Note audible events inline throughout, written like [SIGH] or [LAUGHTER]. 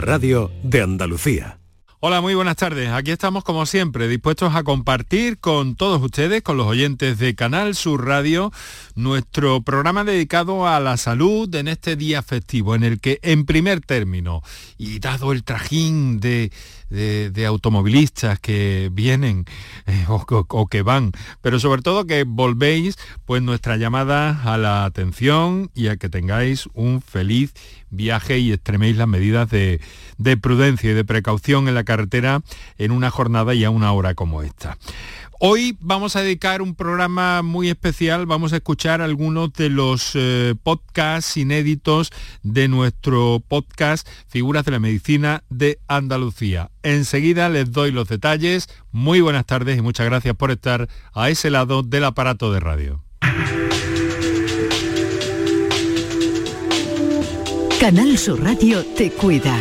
radio de Andalucía. Hola, muy buenas tardes. Aquí estamos como siempre, dispuestos a compartir con todos ustedes, con los oyentes de Canal Sur Radio, nuestro programa dedicado a la salud en este día festivo, en el que en primer término, y dado el trajín de de, automovilistas que vienen eh, o, que van, pero sobre todo que volvéis pues nuestra llamada a la atención y a que tengáis un feliz viaje y extreméis las medidas de, de prudencia y de precaución en la carretera en una jornada y a una hora como esta. Hoy vamos a dedicar un programa muy especial, vamos a escuchar algunos de los eh, podcasts inéditos de nuestro podcast Figuras de la Medicina de Andalucía. Enseguida les doy los detalles. Muy buenas tardes y muchas gracias por estar a ese lado del aparato de radio. Canal Sur Radio te cuida.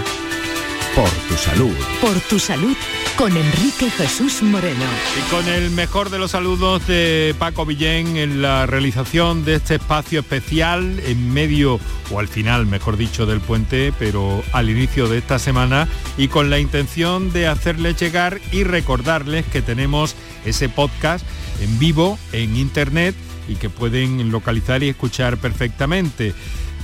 Por tu salud. Por tu salud con Enrique Jesús Moreno. Y con el mejor de los saludos de Paco Villén en la realización de este espacio especial en medio, o al final, mejor dicho, del puente, pero al inicio de esta semana, y con la intención de hacerles llegar y recordarles que tenemos ese podcast en vivo, en internet, y que pueden localizar y escuchar perfectamente.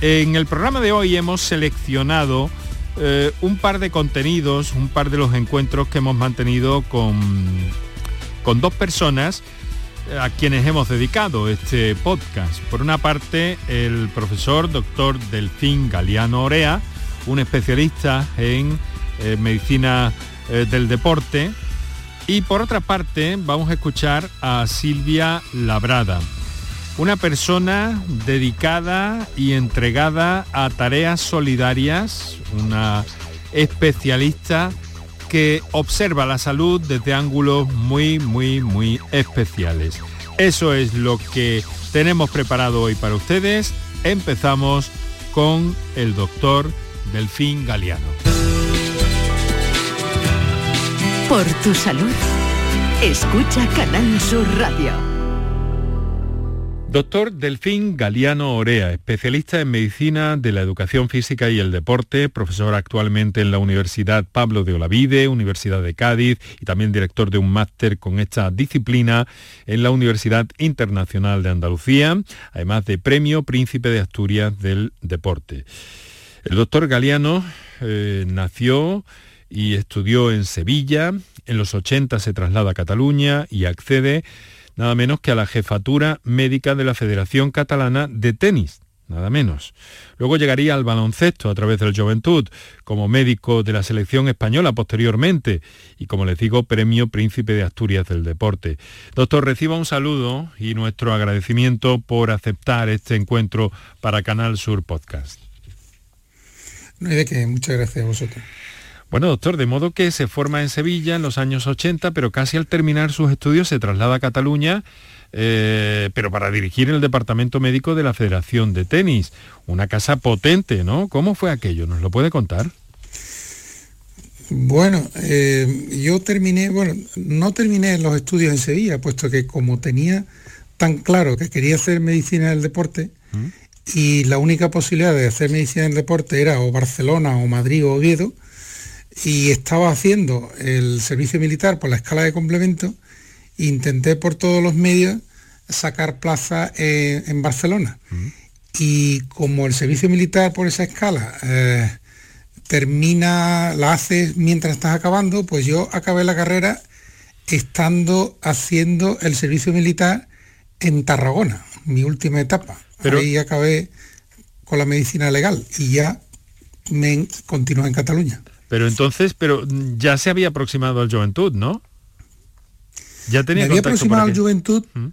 En el programa de hoy hemos seleccionado eh, un par de contenidos, un par de los encuentros que hemos mantenido con, con dos personas eh, a quienes hemos dedicado este podcast. Por una parte, el profesor doctor Delfín Galeano Orea, un especialista en eh, medicina del deporte. Y por otra parte, vamos a escuchar a Silvia Labrada, una persona dedicada y entregada a tareas solidarias, una especialista que observa la salud desde ángulos muy, muy, muy especiales. Eso es lo que tenemos preparado hoy para ustedes. Empezamos con el doctor Delfín Galeano. Por tu salud, escucha Canal Sur Radio. Doctor Delfín Galeano Orea, especialista en medicina de la educación física y el deporte, profesor actualmente en la Universidad Pablo de Olavide, Universidad de Cádiz y también director de un máster con esta disciplina en la Universidad Internacional de Andalucía, además de premio Príncipe de Asturias del Deporte. El doctor Galeano eh, nació y estudió en Sevilla, en los 80 se traslada a Cataluña y accede nada menos que a la jefatura médica de la Federación Catalana de Tenis, nada menos. Luego llegaría al baloncesto a través del Juventud, como médico de la selección española posteriormente y como les digo, premio Príncipe de Asturias del Deporte. Doctor, reciba un saludo y nuestro agradecimiento por aceptar este encuentro para Canal Sur Podcast. No hay de qué, muchas gracias a vosotros. Bueno, doctor, de modo que se forma en Sevilla en los años 80, pero casi al terminar sus estudios se traslada a Cataluña, eh, pero para dirigir el departamento médico de la Federación de Tenis. Una casa potente, ¿no? ¿Cómo fue aquello? ¿Nos lo puede contar? Bueno, eh, yo terminé, bueno, no terminé los estudios en Sevilla, puesto que como tenía tan claro que quería hacer medicina del deporte, ¿Mm? y la única posibilidad de hacer medicina del deporte era o Barcelona o Madrid o Oviedo, y estaba haciendo el servicio militar por la escala de complemento, intenté por todos los medios sacar plaza en Barcelona. Y como el servicio militar por esa escala eh, termina, la haces mientras estás acabando, pues yo acabé la carrera estando haciendo el servicio militar en Tarragona, mi última etapa. Pero... Ahí acabé con la medicina legal y ya me continué en Cataluña. Pero entonces, pero ya se había aproximado al Juventud, ¿no? Ya tenía Me había aproximado al Juventud, ¿Mm?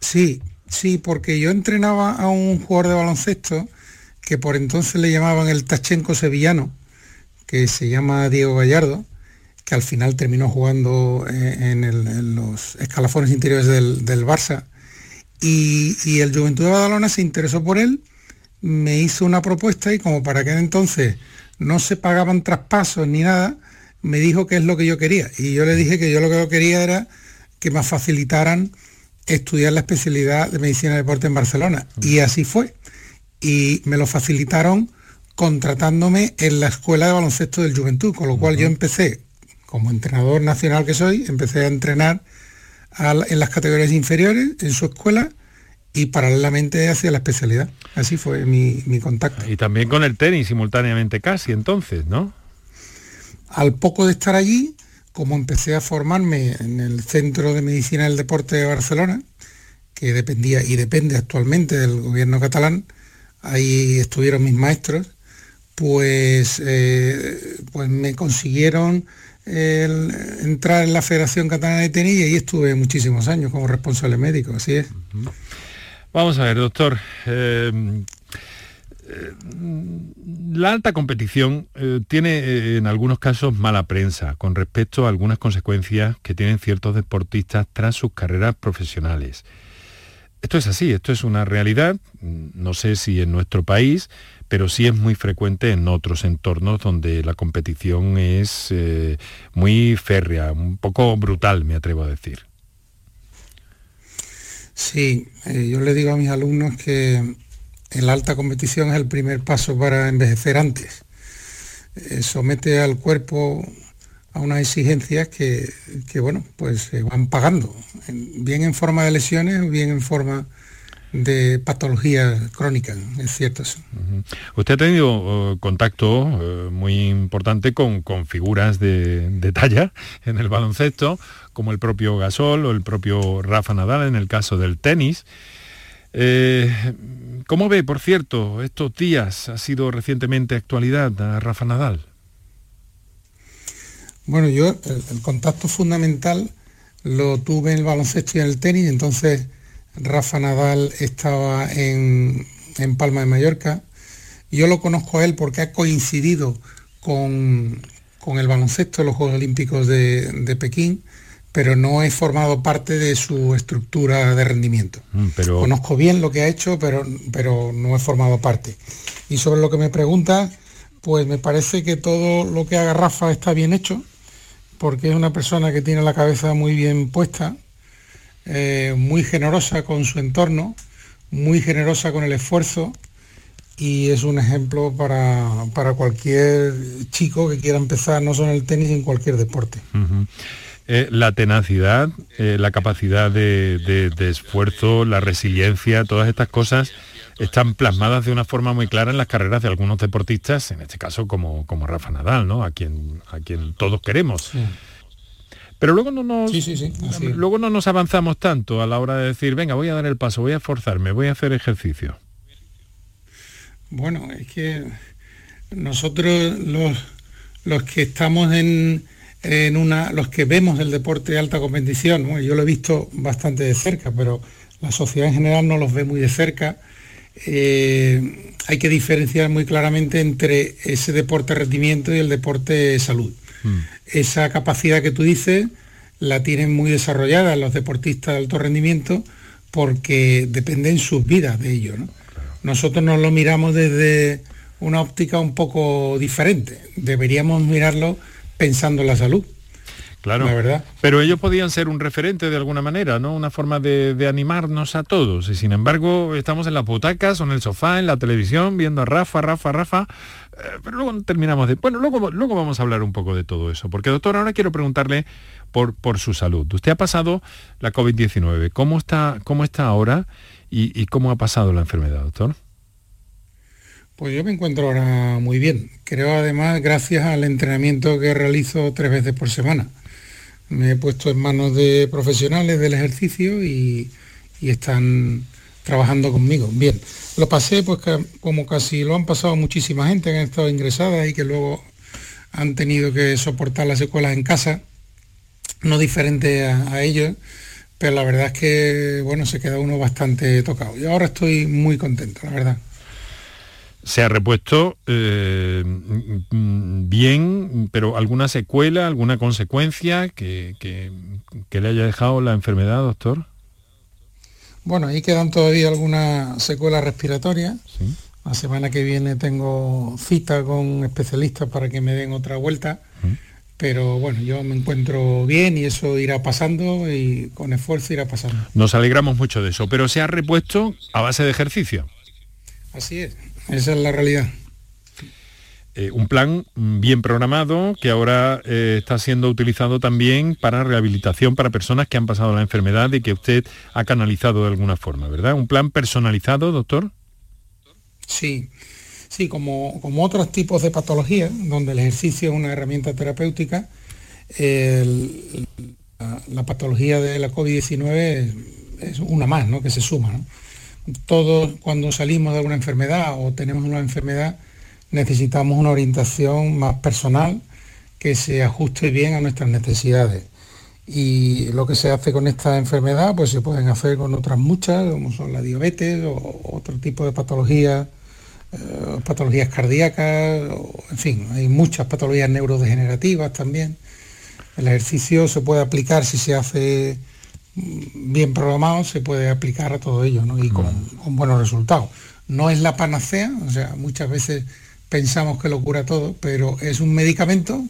sí, sí, porque yo entrenaba a un jugador de baloncesto que por entonces le llamaban el Tachenko sevillano, que se llama Diego Gallardo, que al final terminó jugando eh, en, los escalafones interiores del, Barça. Y, y, el Juventud de Badalona se interesó por él, me hizo una propuesta y como para aquel entonces no se pagaban traspasos ni nada, me dijo que es lo que yo quería. Y yo le dije que yo lo que yo quería era que me facilitaran estudiar la especialidad de medicina de deporte en Barcelona. Y así fue. Y me lo facilitaron contratándome en la escuela de baloncesto del Juventud, con lo cual yo empecé, como entrenador nacional que soy, empecé a entrenar en las categorías inferiores en su escuela y paralelamente hacia la especialidad. Así fue mi, mi, contacto. Y también con el tenis simultáneamente casi entonces, ¿no? Al poco de estar allí, como empecé a formarme en el Centro de Medicina del Deporte de Barcelona, que dependía y depende actualmente del gobierno catalán, ahí estuvieron mis maestros, pues, eh, pues me consiguieron entrar en la Federación Catalana de Tenis y ahí estuve muchísimos años como responsable médico, así es. Vamos a ver, doctor. Eh, eh, la alta competición tiene en algunos casos mala prensa con respecto a algunas consecuencias que tienen ciertos deportistas tras sus carreras profesionales. Esto es así, esto es una realidad, no sé si en nuestro país, pero sí es muy frecuente en otros entornos donde la competición es eh, muy férrea, un poco brutal, me atrevo a decir. Sí, eh, yo le digo a mis alumnos que la alta competición es el primer paso para envejecer antes. Eh, somete al cuerpo a unas exigencias que, que, bueno, pues se van pagando, bien en forma de lesiones, bien en forma de patología crónica, es cierto. Usted ha tenido uh, contacto muy importante con, figuras de, talla en el baloncesto, como el propio Gasol o el propio Rafa Nadal en el caso del tenis. Eh, ¿Cómo ve, por cierto, estos días ha sido recientemente actualidad a Rafa Nadal? Bueno, yo el contacto fundamental lo tuve en el baloncesto y en el tenis, entonces Rafa Nadal estaba en, Palma de Mallorca. Yo lo conozco a él porque ha coincidido con, el baloncesto, los Juegos Olímpicos de, Pekín, pero no he formado parte de su estructura de rendimiento. Mm, conozco bien lo que ha hecho, pero, pero no he formado parte. Y sobre lo que me pregunta, pues me parece que todo lo que haga Rafa está bien hecho, porque es una persona que tiene la cabeza muy bien puesta eh, muy generosa con su entorno, muy generosa con el esfuerzo y es un ejemplo para, cualquier chico que quiera empezar no solo en el tenis, en cualquier deporte. Eh, la tenacidad, eh, la capacidad de, esfuerzo, la resiliencia, todas estas cosas están plasmadas de una forma muy clara en las carreras de algunos deportistas, en este caso como, como Rafa Nadal, ¿no? a, quien, a quien todos queremos. Pero luego no nos luego no nos avanzamos tanto a la hora de decir, venga, voy a dar el paso, voy a esforzarme, voy a hacer ejercicio. Bueno, es que nosotros los, los que estamos en, en, una, los que vemos el deporte de alta competición, yo lo he visto bastante de cerca, pero la sociedad en general no los ve muy de cerca. Eh, hay que diferenciar muy claramente entre ese deporte rendimiento y el deporte salud. Mm. Esa capacidad que tú dices la tienen muy desarrollada los deportistas de alto rendimiento porque dependen sus vidas de ello. Nosotros nos lo miramos desde una óptica un poco diferente. Deberíamos mirarlo pensando en la salud. Claro, verdad. pero ellos podían ser un referente de alguna manera, ¿no? Una forma de, animarnos a todos. Y sin embargo, estamos en las butacas o en el sofá, en la televisión, viendo a Rafa, Rafa, Rafa. Eh, pero luego terminamos de... Bueno, luego, luego vamos a hablar un poco de todo eso. Porque, doctor, ahora quiero preguntarle por, por su salud. Usted ha pasado la COVID-19. ¿Cómo está, ¿Cómo está ahora y, y cómo ha pasado la enfermedad, doctor? Pues yo me encuentro ahora muy bien. Creo además gracias al entrenamiento que realizo tres veces por semana me he puesto en manos de profesionales del ejercicio y, están trabajando conmigo. Bien, lo pasé pues como casi lo han pasado muchísima gente que han estado ingresadas y que luego han tenido que soportar las secuelas en casa, no diferente a, ellos, pero la verdad es que bueno, se queda uno bastante tocado. Y ahora estoy muy contento, la verdad se ha repuesto eh, bien, pero alguna secuela, alguna consecuencia que, le haya dejado la enfermedad, doctor? Bueno, ahí quedan todavía algunas secuelas respiratorias. La semana que viene tengo cita con especialistas para que me den otra vuelta. Pero bueno, yo me encuentro bien y eso irá pasando y con esfuerzo irá pasando. Nos alegramos mucho de eso, pero se ha repuesto a base de ejercicio. Así es. Esa es la realidad. eh, un plan bien programado que ahora eh, está siendo utilizado también para rehabilitación para personas que han pasado la enfermedad y que usted ha canalizado de alguna forma, ¿verdad? Un plan personalizado, doctor. Sí, sí, como, como otros tipos de patologías, donde el ejercicio es una herramienta terapéutica, la, patología de la COVID-19 es, una más, ¿no? Que se suma, ¿no? Todos cuando salimos de alguna enfermedad o tenemos una enfermedad, necesitamos una orientación más personal que se ajuste bien a nuestras necesidades. Y lo que se hace con esta enfermedad, pues se pueden hacer con otras muchas, como son la diabetes o otro tipo de patologías, eh, patologías cardíacas, en fin, hay muchas patologías neurodegenerativas también. El ejercicio se puede aplicar si se hace bien programado, se puede aplicar a todo ello y con, con buenos resultados. No es la panacea, o sea, muchas veces pensamos que lo cura todo, pero es un medicamento,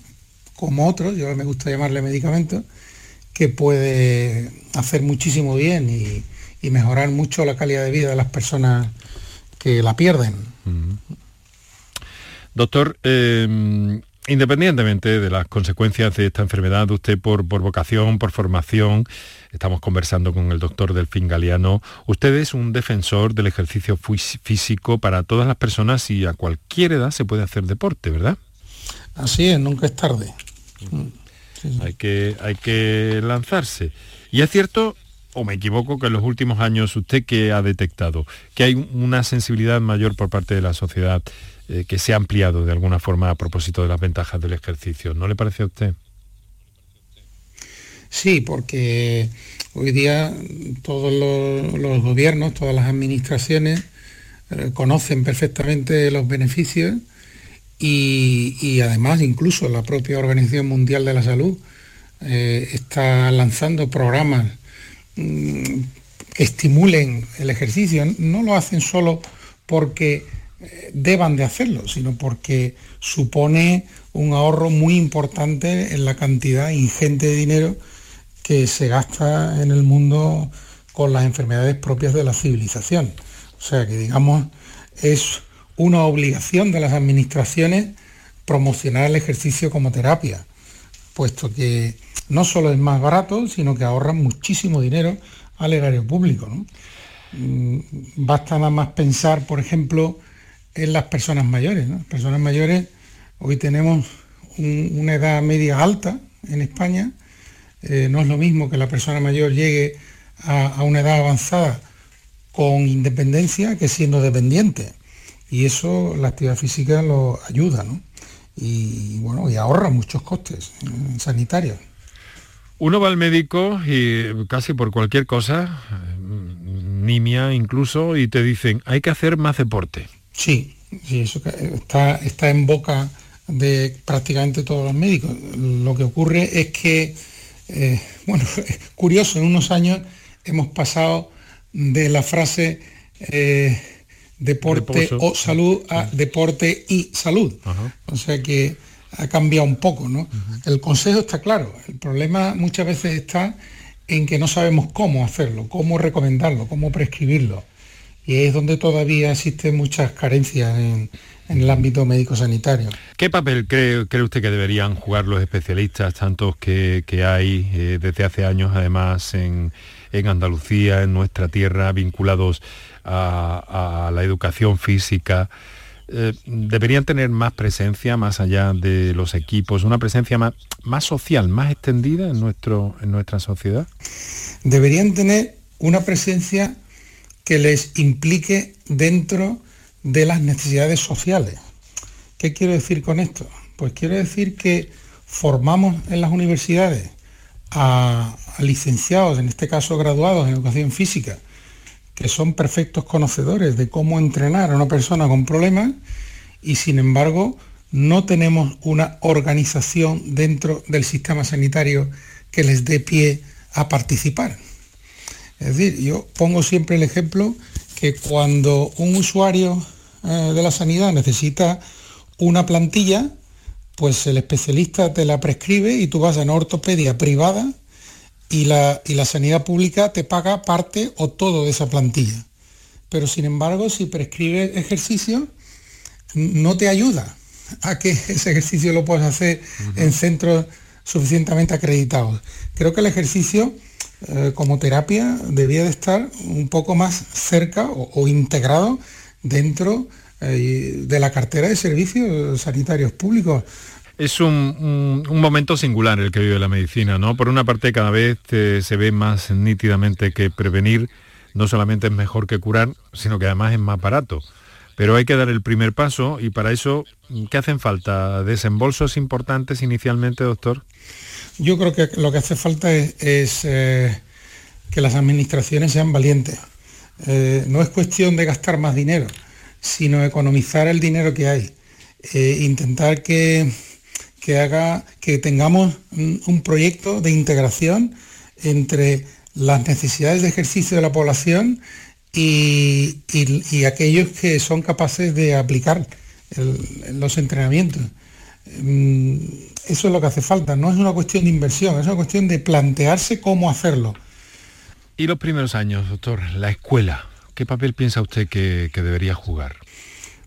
como otros, yo me gusta llamarle medicamento, que puede hacer muchísimo bien y, mejorar mucho la calidad de vida de las personas que la pierden. Doctor, eh, independientemente de las consecuencias de esta enfermedad, usted por, por vocación, por formación, estamos conversando con el doctor Delfín Galeano, usted es un defensor del ejercicio físico para todas las personas y a cualquier edad se puede hacer deporte, ¿verdad? Así es, nunca es tarde. Hay, que, hay que lanzarse. Y es cierto, o me equivoco, que en los últimos años usted que ha detectado que hay una sensibilidad mayor por parte de la sociedad eh, que se ha ampliado de alguna forma a propósito de las ventajas del ejercicio. ¿No le parece a usted? Sí, porque hoy día todos los, gobiernos, todas las administraciones eh, conocen perfectamente los beneficios y, además incluso la propia Organización Mundial de la Salud eh, está lanzando programas mm, que estimulen el ejercicio. No lo hacen solo porque deban de hacerlo, sino porque supone un ahorro muy importante en la cantidad ingente de dinero que se gasta en el mundo con las enfermedades propias de la civilización. O sea que digamos es una obligación de las administraciones promocionar el ejercicio como terapia, puesto que no solo es más barato, sino que ahorra muchísimo dinero al erario público. Mm, basta nada más pensar, por ejemplo, en las personas mayores. Las personas mayores, hoy tenemos una edad media alta en España, eh, no es lo mismo que la persona mayor llegue a, una edad avanzada con independencia que siendo dependiente. Y eso la actividad física lo ayuda, ¿no? Y bueno, y ahorra muchos costes eh, sanitarios. Uno va al médico y casi por cualquier cosa, nimia incluso, y te dicen, hay que hacer más deporte. Sí, sí eso está, está en boca de prácticamente todos los médicos. Lo que ocurre es que, eh, [LAUGHS] bueno, es [LAUGHS] curioso, en unos años hemos pasado de la frase eh, deporte o salud a deporte y salud. O sea que ha cambiado un poco, ¿no? El consejo está claro. El problema muchas veces está en que no sabemos cómo hacerlo, cómo recomendarlo, cómo prescribirlo y es donde todavía existen muchas carencias en, el ámbito médico-sanitario. ¿Qué papel cree, cree, usted que deberían jugar los especialistas, tantos que, hay eh, desde hace años además en, Andalucía, en nuestra tierra, vinculados a, la educación física? Eh, deberían tener más presencia más allá de los equipos, una presencia más, más social, más extendida en, nuestro, en nuestra sociedad? Deberían tener una presencia que les implique dentro de las necesidades sociales. ¿Qué quiero decir con esto? Pues quiero decir que formamos en las universidades a, licenciados, en este caso graduados en educación física, que son perfectos conocedores de cómo entrenar a una persona con problemas y sin embargo no tenemos una organización dentro del sistema sanitario que les dé pie a participar. Es decir, yo pongo siempre el ejemplo que cuando un usuario eh, de la sanidad necesita una plantilla, pues el especialista te la prescribe y tú vas a una ortopedia privada y la, y la sanidad pública te paga parte o todo de esa plantilla. Pero sin embargo, si prescribe ejercicio, no te ayuda. a que [LAUGHS] ese ejercicio lo puedes hacer en centros suficientemente acreditados. Creo que el ejercicio eh, como terapia debía de estar un poco más cerca o, integrado dentro eh, de la cartera de servicios sanitarios públicos. Es un, momento singular el que vive la medicina, ¿no? Por una parte cada vez eh, se ve más nítidamente que prevenir no solamente es mejor que curar, sino que además es más barato. Pero hay que dar el primer paso y para eso, ¿qué hacen falta? ¿Desembolsos importantes inicialmente, doctor? Yo creo que lo que hace falta es, eh, que las administraciones sean valientes. Eh, no es cuestión de gastar más dinero, sino economizar el dinero que hay. intentar que que haga que tengamos un, proyecto de integración entre las necesidades de ejercicio de la población y, aquellos que son capaces de aplicar los entrenamientos. Mm, eso es lo que hace falta, no es una cuestión de inversión, es una cuestión de plantearse cómo hacerlo. Y los primeros años, doctor, la escuela, ¿qué papel piensa usted que, que debería jugar?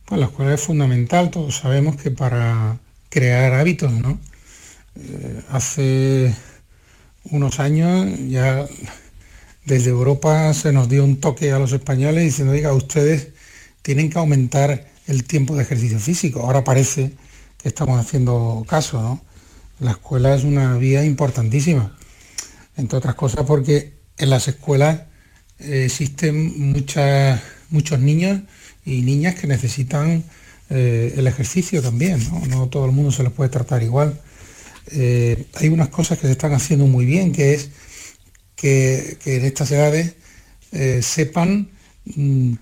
Pues la escuela es fundamental, todos sabemos que para crear hábitos, ¿no? Eh, hace unos años ya desde Europa se nos dio un toque a los españoles diciendo, diga, ustedes tienen que aumentar el tiempo de ejercicio físico. Ahora parece estamos haciendo caso, ¿no? La escuela es una vía importantísima, entre otras cosas porque en las escuelas eh, existen muchas, muchos niños y niñas que necesitan eh, el ejercicio también, ¿no? todo el mundo se les puede tratar igual. Eh, hay unas cosas que se están haciendo muy bien, que es que, en estas edades sepan mm,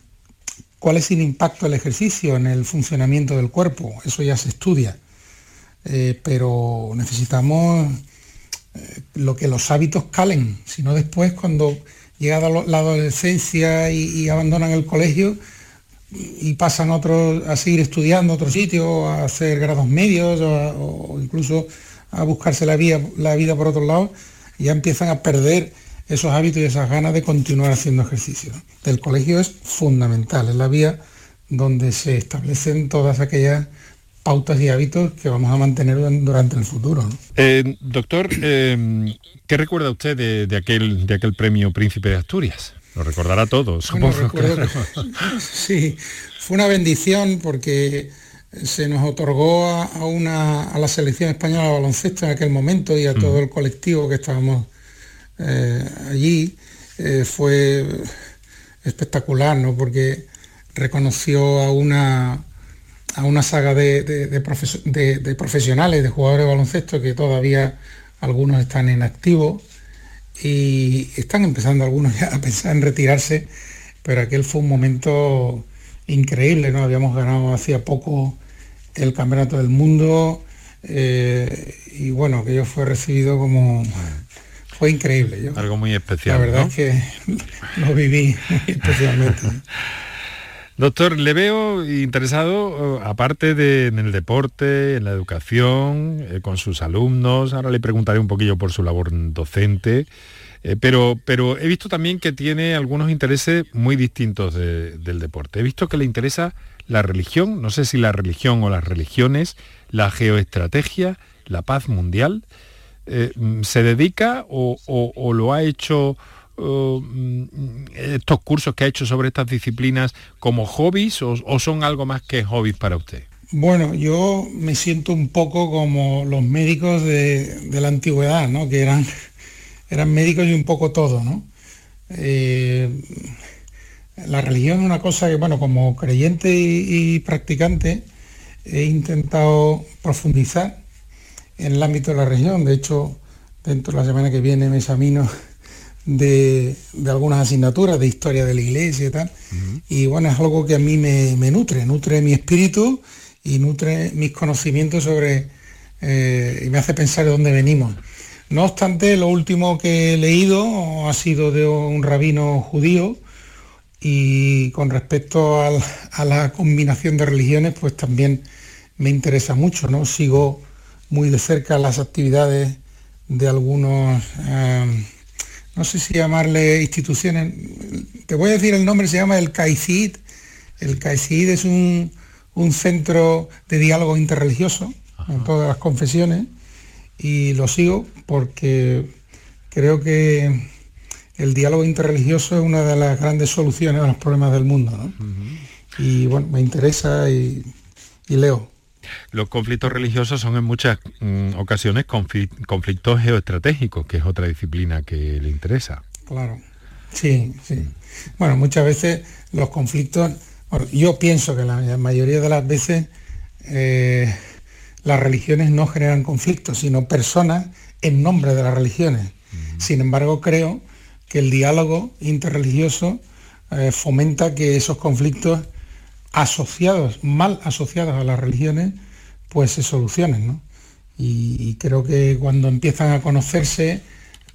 cuál es el impacto del ejercicio en el funcionamiento del cuerpo. Eso ya se estudia. pero necesitamos lo que los hábitos calen, si no después cuando llega la adolescencia y abandonan el colegio, y pasan otros a seguir estudiando otro sitio, a hacer grados medios o, incluso a buscarse la vida, la vida por otro lado, ya empiezan a perder esos hábitos y esas ganas de continuar haciendo ejercicio. El colegio es fundamental, es la vía donde se establecen todas aquellas pautas y hábitos que vamos a mantener durante el futuro. Eh, doctor, eh, ¿qué recuerda usted de, aquel, de aquel premio Príncipe de Asturias? Lo recordará todos, supongo. [LAUGHS] sí, fue una bendición porque se nos otorgó a, una, a la selección española de baloncesto en aquel momento y a todo mm. el colectivo que estábamos eh, allí. Eh, fue espectacular, ¿no? Porque reconoció a una, a una saga de, de, profesionales, de jugadores de baloncesto que todavía algunos están en activo y están empezando algunos [LAUGHS] ya a pensar en retirarse, pero aquel fue un momento increíble, ¿no? Habíamos ganado hacía poco el Campeonato del Mundo eh, y bueno, que yo fue recibido como... Fue increíble. Algo muy especial. La verdad es que [LAUGHS] lo viví [LAUGHS] especialmente. Doctor, le veo interesado, eh, aparte de en el deporte, en la educación, eh, con sus alumnos, ahora le preguntaré un poquillo por su labor docente, eh, pero, pero he visto también que tiene algunos intereses muy distintos del deporte. He visto que le interesa la religión, no sé si la religión o las religiones, la geoestrategia, la paz mundial. ¿Se dedica o lo ha hecho Mm, estos cursos que ha hecho sobre estas disciplinas como hobbies o, son algo más que hobbies para usted? Bueno, yo me siento un poco como los médicos de, la antigüedad, ¿no? que eran, [LAUGHS] eran médicos y un poco todo. ¿no? Eh, la religión es una cosa que, bueno, como creyente y, practicante, he intentado profundizar en el ámbito de la religión. De hecho, dentro de la semana que viene me examino de, algunas asignaturas de historia de la iglesia y tal. Y bueno, es algo que a mí me, nutre, nutre mi espíritu y nutre mis conocimientos sobre, eh, y me hace pensar de dónde venimos. No obstante, lo último que he leído ha sido de un rabino judío y con respecto a la combinación de religiones, pues también me interesa mucho, ¿no? Sigo muy de cerca las actividades de algunos eh, no sé si llamarle instituciones, te voy a decir el nombre, se llama el CAICID. El CAICID es un, un centro de diálogo interreligioso en todas las confesiones y lo sigo porque creo que el diálogo interreligioso es una de las grandes soluciones a los problemas del mundo. Y bueno, me interesa y, leo. Los conflictos religiosos son en muchas mm, ocasiones conflictos geoestratégicos, que es otra disciplina que le interesa. Claro, sí, sí. Bueno, muchas veces los conflictos, yo pienso que la mayoría de las veces eh, las religiones no generan conflictos, sino personas en nombre de las religiones. Sin embargo, creo que el diálogo interreligioso eh, fomenta que esos conflictos asociados, mal asociados a las religiones, pues se solucionen. Y, creo que cuando empiezan a conocerse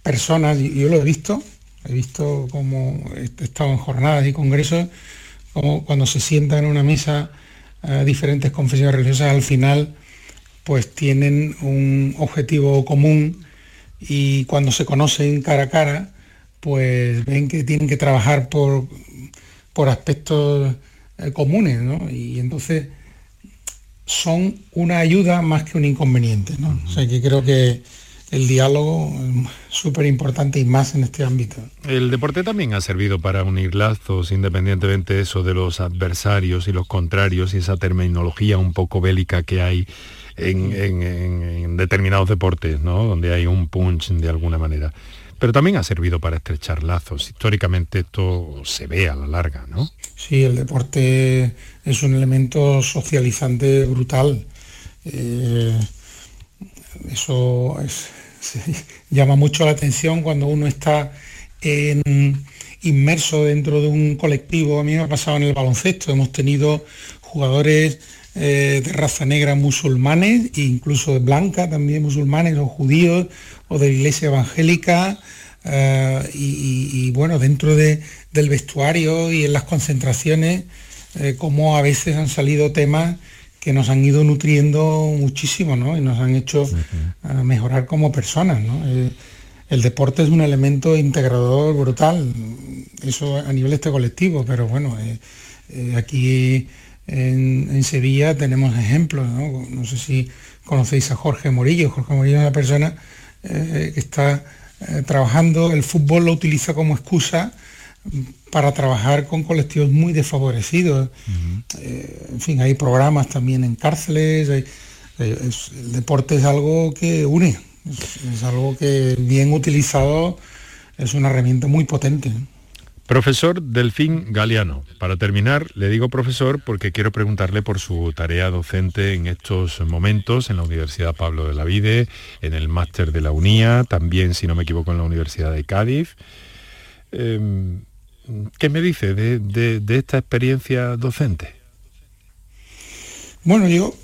personas, y yo lo he visto, he visto como he estado en jornadas y congresos, como cuando se sientan en una mesa eh, diferentes confesiones religiosas, al final pues tienen un objetivo común y cuando se conocen cara a cara, pues ven que tienen que trabajar por, por aspectos eh, comunes, ¿no? Y entonces son una ayuda más que un inconveniente, ¿no? O sea que creo que el diálogo es súper importante y más en este ámbito. El deporte también ha servido para unir lazos, independientemente de eso de los adversarios y los contrarios y esa terminología un poco bélica que hay en, en determinados deportes, ¿no? Donde hay un punch de alguna manera pero también ha servido para estrechar lazos. Históricamente esto se ve a la larga, ¿no? Sí, el deporte es un elemento socializante brutal. Eh, eso [LAUGHS] llama mucho la atención cuando uno está inmerso dentro de un colectivo. A mí me ha pasado en el baloncesto. Hemos tenido jugadores eh, de raza negra musulmanes, e incluso de blanca también musulmanes o judíos o de la iglesia evangélica. Eh, y, bueno, dentro del vestuario y en las concentraciones, eh, como a veces han salido temas que nos han ido nutriendo muchísimo ¿no? y nos han hecho mejorar como personas. el deporte es un elemento integrador brutal, eso a nivel este colectivo, pero bueno, aquí en, Sevilla tenemos ejemplos, ¿no? sé si conocéis a Jorge Morillo. Jorge Morillo es una persona eh, que está eh, trabajando, el fútbol lo utiliza como excusa para trabajar con colectivos muy desfavorecidos. Eh, en fin, hay programas también en cárceles. el deporte es algo que une, es algo que bien utilizado es una herramienta muy potente. Profesor Delfín Galeano. Para terminar, le digo profesor porque quiero preguntarle por su tarea docente en estos momentos en la Universidad Pablo de la Vide, en el máster de la UNIA, también, si no me equivoco, en la Universidad de Cádiz. Em, ¿Qué me dice de, de esta experiencia docente? Bueno, yo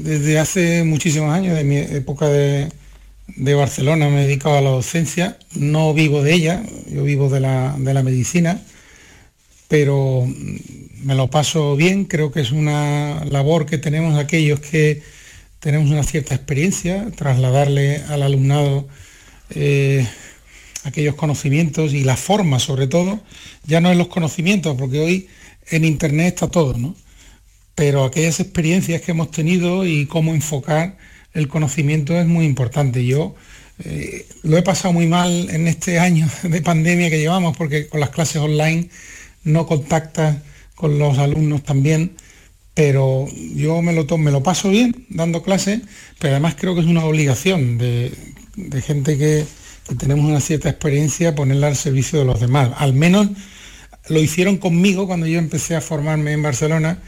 desde hace muchísimos años, de mi época de, de Barcelona, me he dedicado a la docencia, no vivo de ella, yo vivo de la, medicina, pero me lo paso bien, creo que es una labor que tenemos aquellos que tenemos una cierta experiencia, trasladarle al alumnado eh, aquellos conocimientos y la forma sobre todo, ya no en los conocimientos, porque hoy en internet está todo, ¿no? Pero aquellas experiencias que hemos tenido y cómo enfocar el conocimiento es muy importante. Yo eh, lo he pasado muy mal en este [LAUGHS] año de pandemia que llevamos porque con las clases online no contactas con los alumnos también, pero yo me lo, me lo paso bien dando clases, pero además creo que es una obligación de, gente que, que, tenemos una cierta experiencia ponerla al servicio de los demás. Al menos lo hicieron conmigo cuando yo empecé a formarme en Barcelona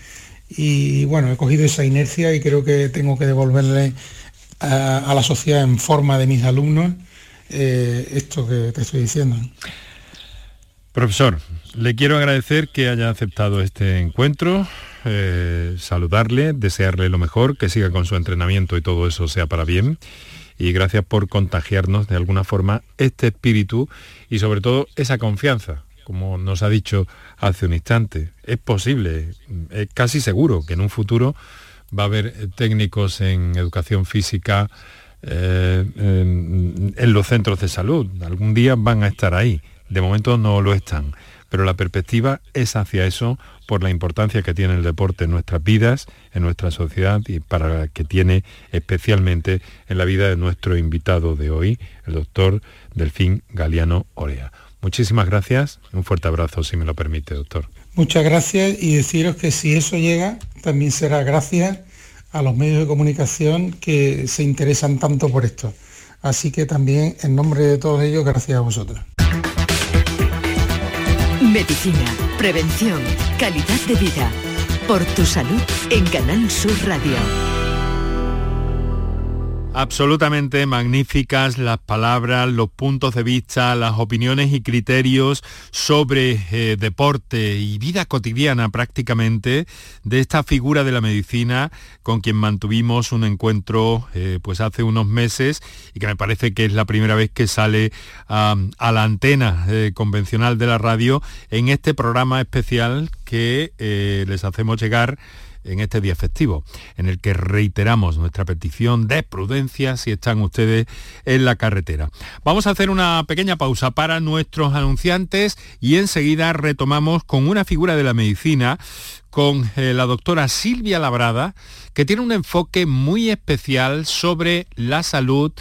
y bueno, he cogido esa inercia y creo que tengo que devolverle a, la sociedad en forma de mis alumnos eh, esto que te estoy diciendo. Profesor, le quiero agradecer que haya aceptado este encuentro, eh, saludarle, desearle lo mejor, que siga con su entrenamiento y todo eso sea para bien. Y gracias por contagiarnos de alguna forma este espíritu y sobre todo esa confianza como nos ha dicho hace un instante. Es posible, es casi seguro que en un futuro va a haber técnicos en educación física eh, en, los centros de salud. Algún día van a estar ahí. De momento no lo están pero la perspectiva es hacia eso por la importancia que tiene el deporte en nuestras vidas, en nuestra sociedad y para la que tiene especialmente en la vida de nuestro invitado de hoy, el doctor Delfín Galeano Orea. Muchísimas gracias, un fuerte abrazo si me lo permite, doctor. Muchas gracias y deciros que si eso llega, también será gracias a los medios de comunicación que se interesan tanto por esto. Así que también en nombre de todos ellos, gracias a vosotros. Medicina, prevención, calidad de vida. Por tu salud en Canal Sur Radio. Absolutamente magníficas las palabras, los puntos de vista, las opiniones y criterios sobre eh, deporte y vida cotidiana prácticamente de esta figura de la medicina con quien mantuvimos un encuentro eh, pues hace unos meses y que me parece que es la primera vez que sale a la antena eh, convencional de la radio en este programa especial que les hacemos llegar en este día festivo, en el que reiteramos nuestra petición de prudencia si están ustedes en la carretera. Vamos a hacer una pequeña pausa para nuestros anunciantes y enseguida retomamos con una figura de la medicina con eh, la doctora Silvia Labrada, que tiene un enfoque muy especial sobre la salud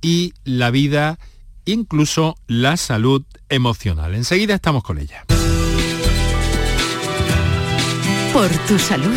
y la vida, incluso la salud emocional. Enseguida estamos con ella. Por tu salud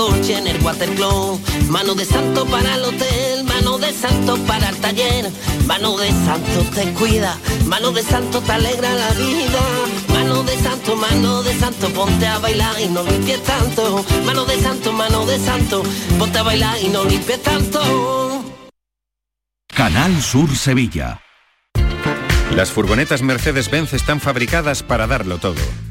coche, en el watercloak. Mano de santo para el hotel, mano de santo para el taller. Mano de santo te cuida, mano de santo te alegra la vida. Mano de santo, mano de santo, ponte a bailar y no limpies tanto. Mano de santo, mano de santo, ponte a bailar y no limpies tanto. Canal Sur Sevilla. Las furgonetas Mercedes-Benz están fabricadas para darlo todo.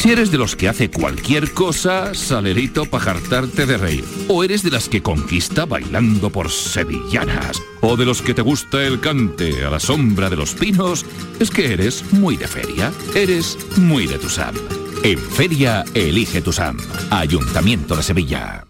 Si eres de los que hace cualquier cosa, salerito para jartarte de reír. O eres de las que conquista bailando por sevillanas. O de los que te gusta el cante a la sombra de los pinos, es que eres muy de feria. Eres muy de Tusam. En feria, elige Tusam. Ayuntamiento de Sevilla.